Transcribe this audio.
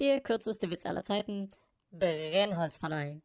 Der kürzeste Witz aller Zeiten. Brennholzverleih.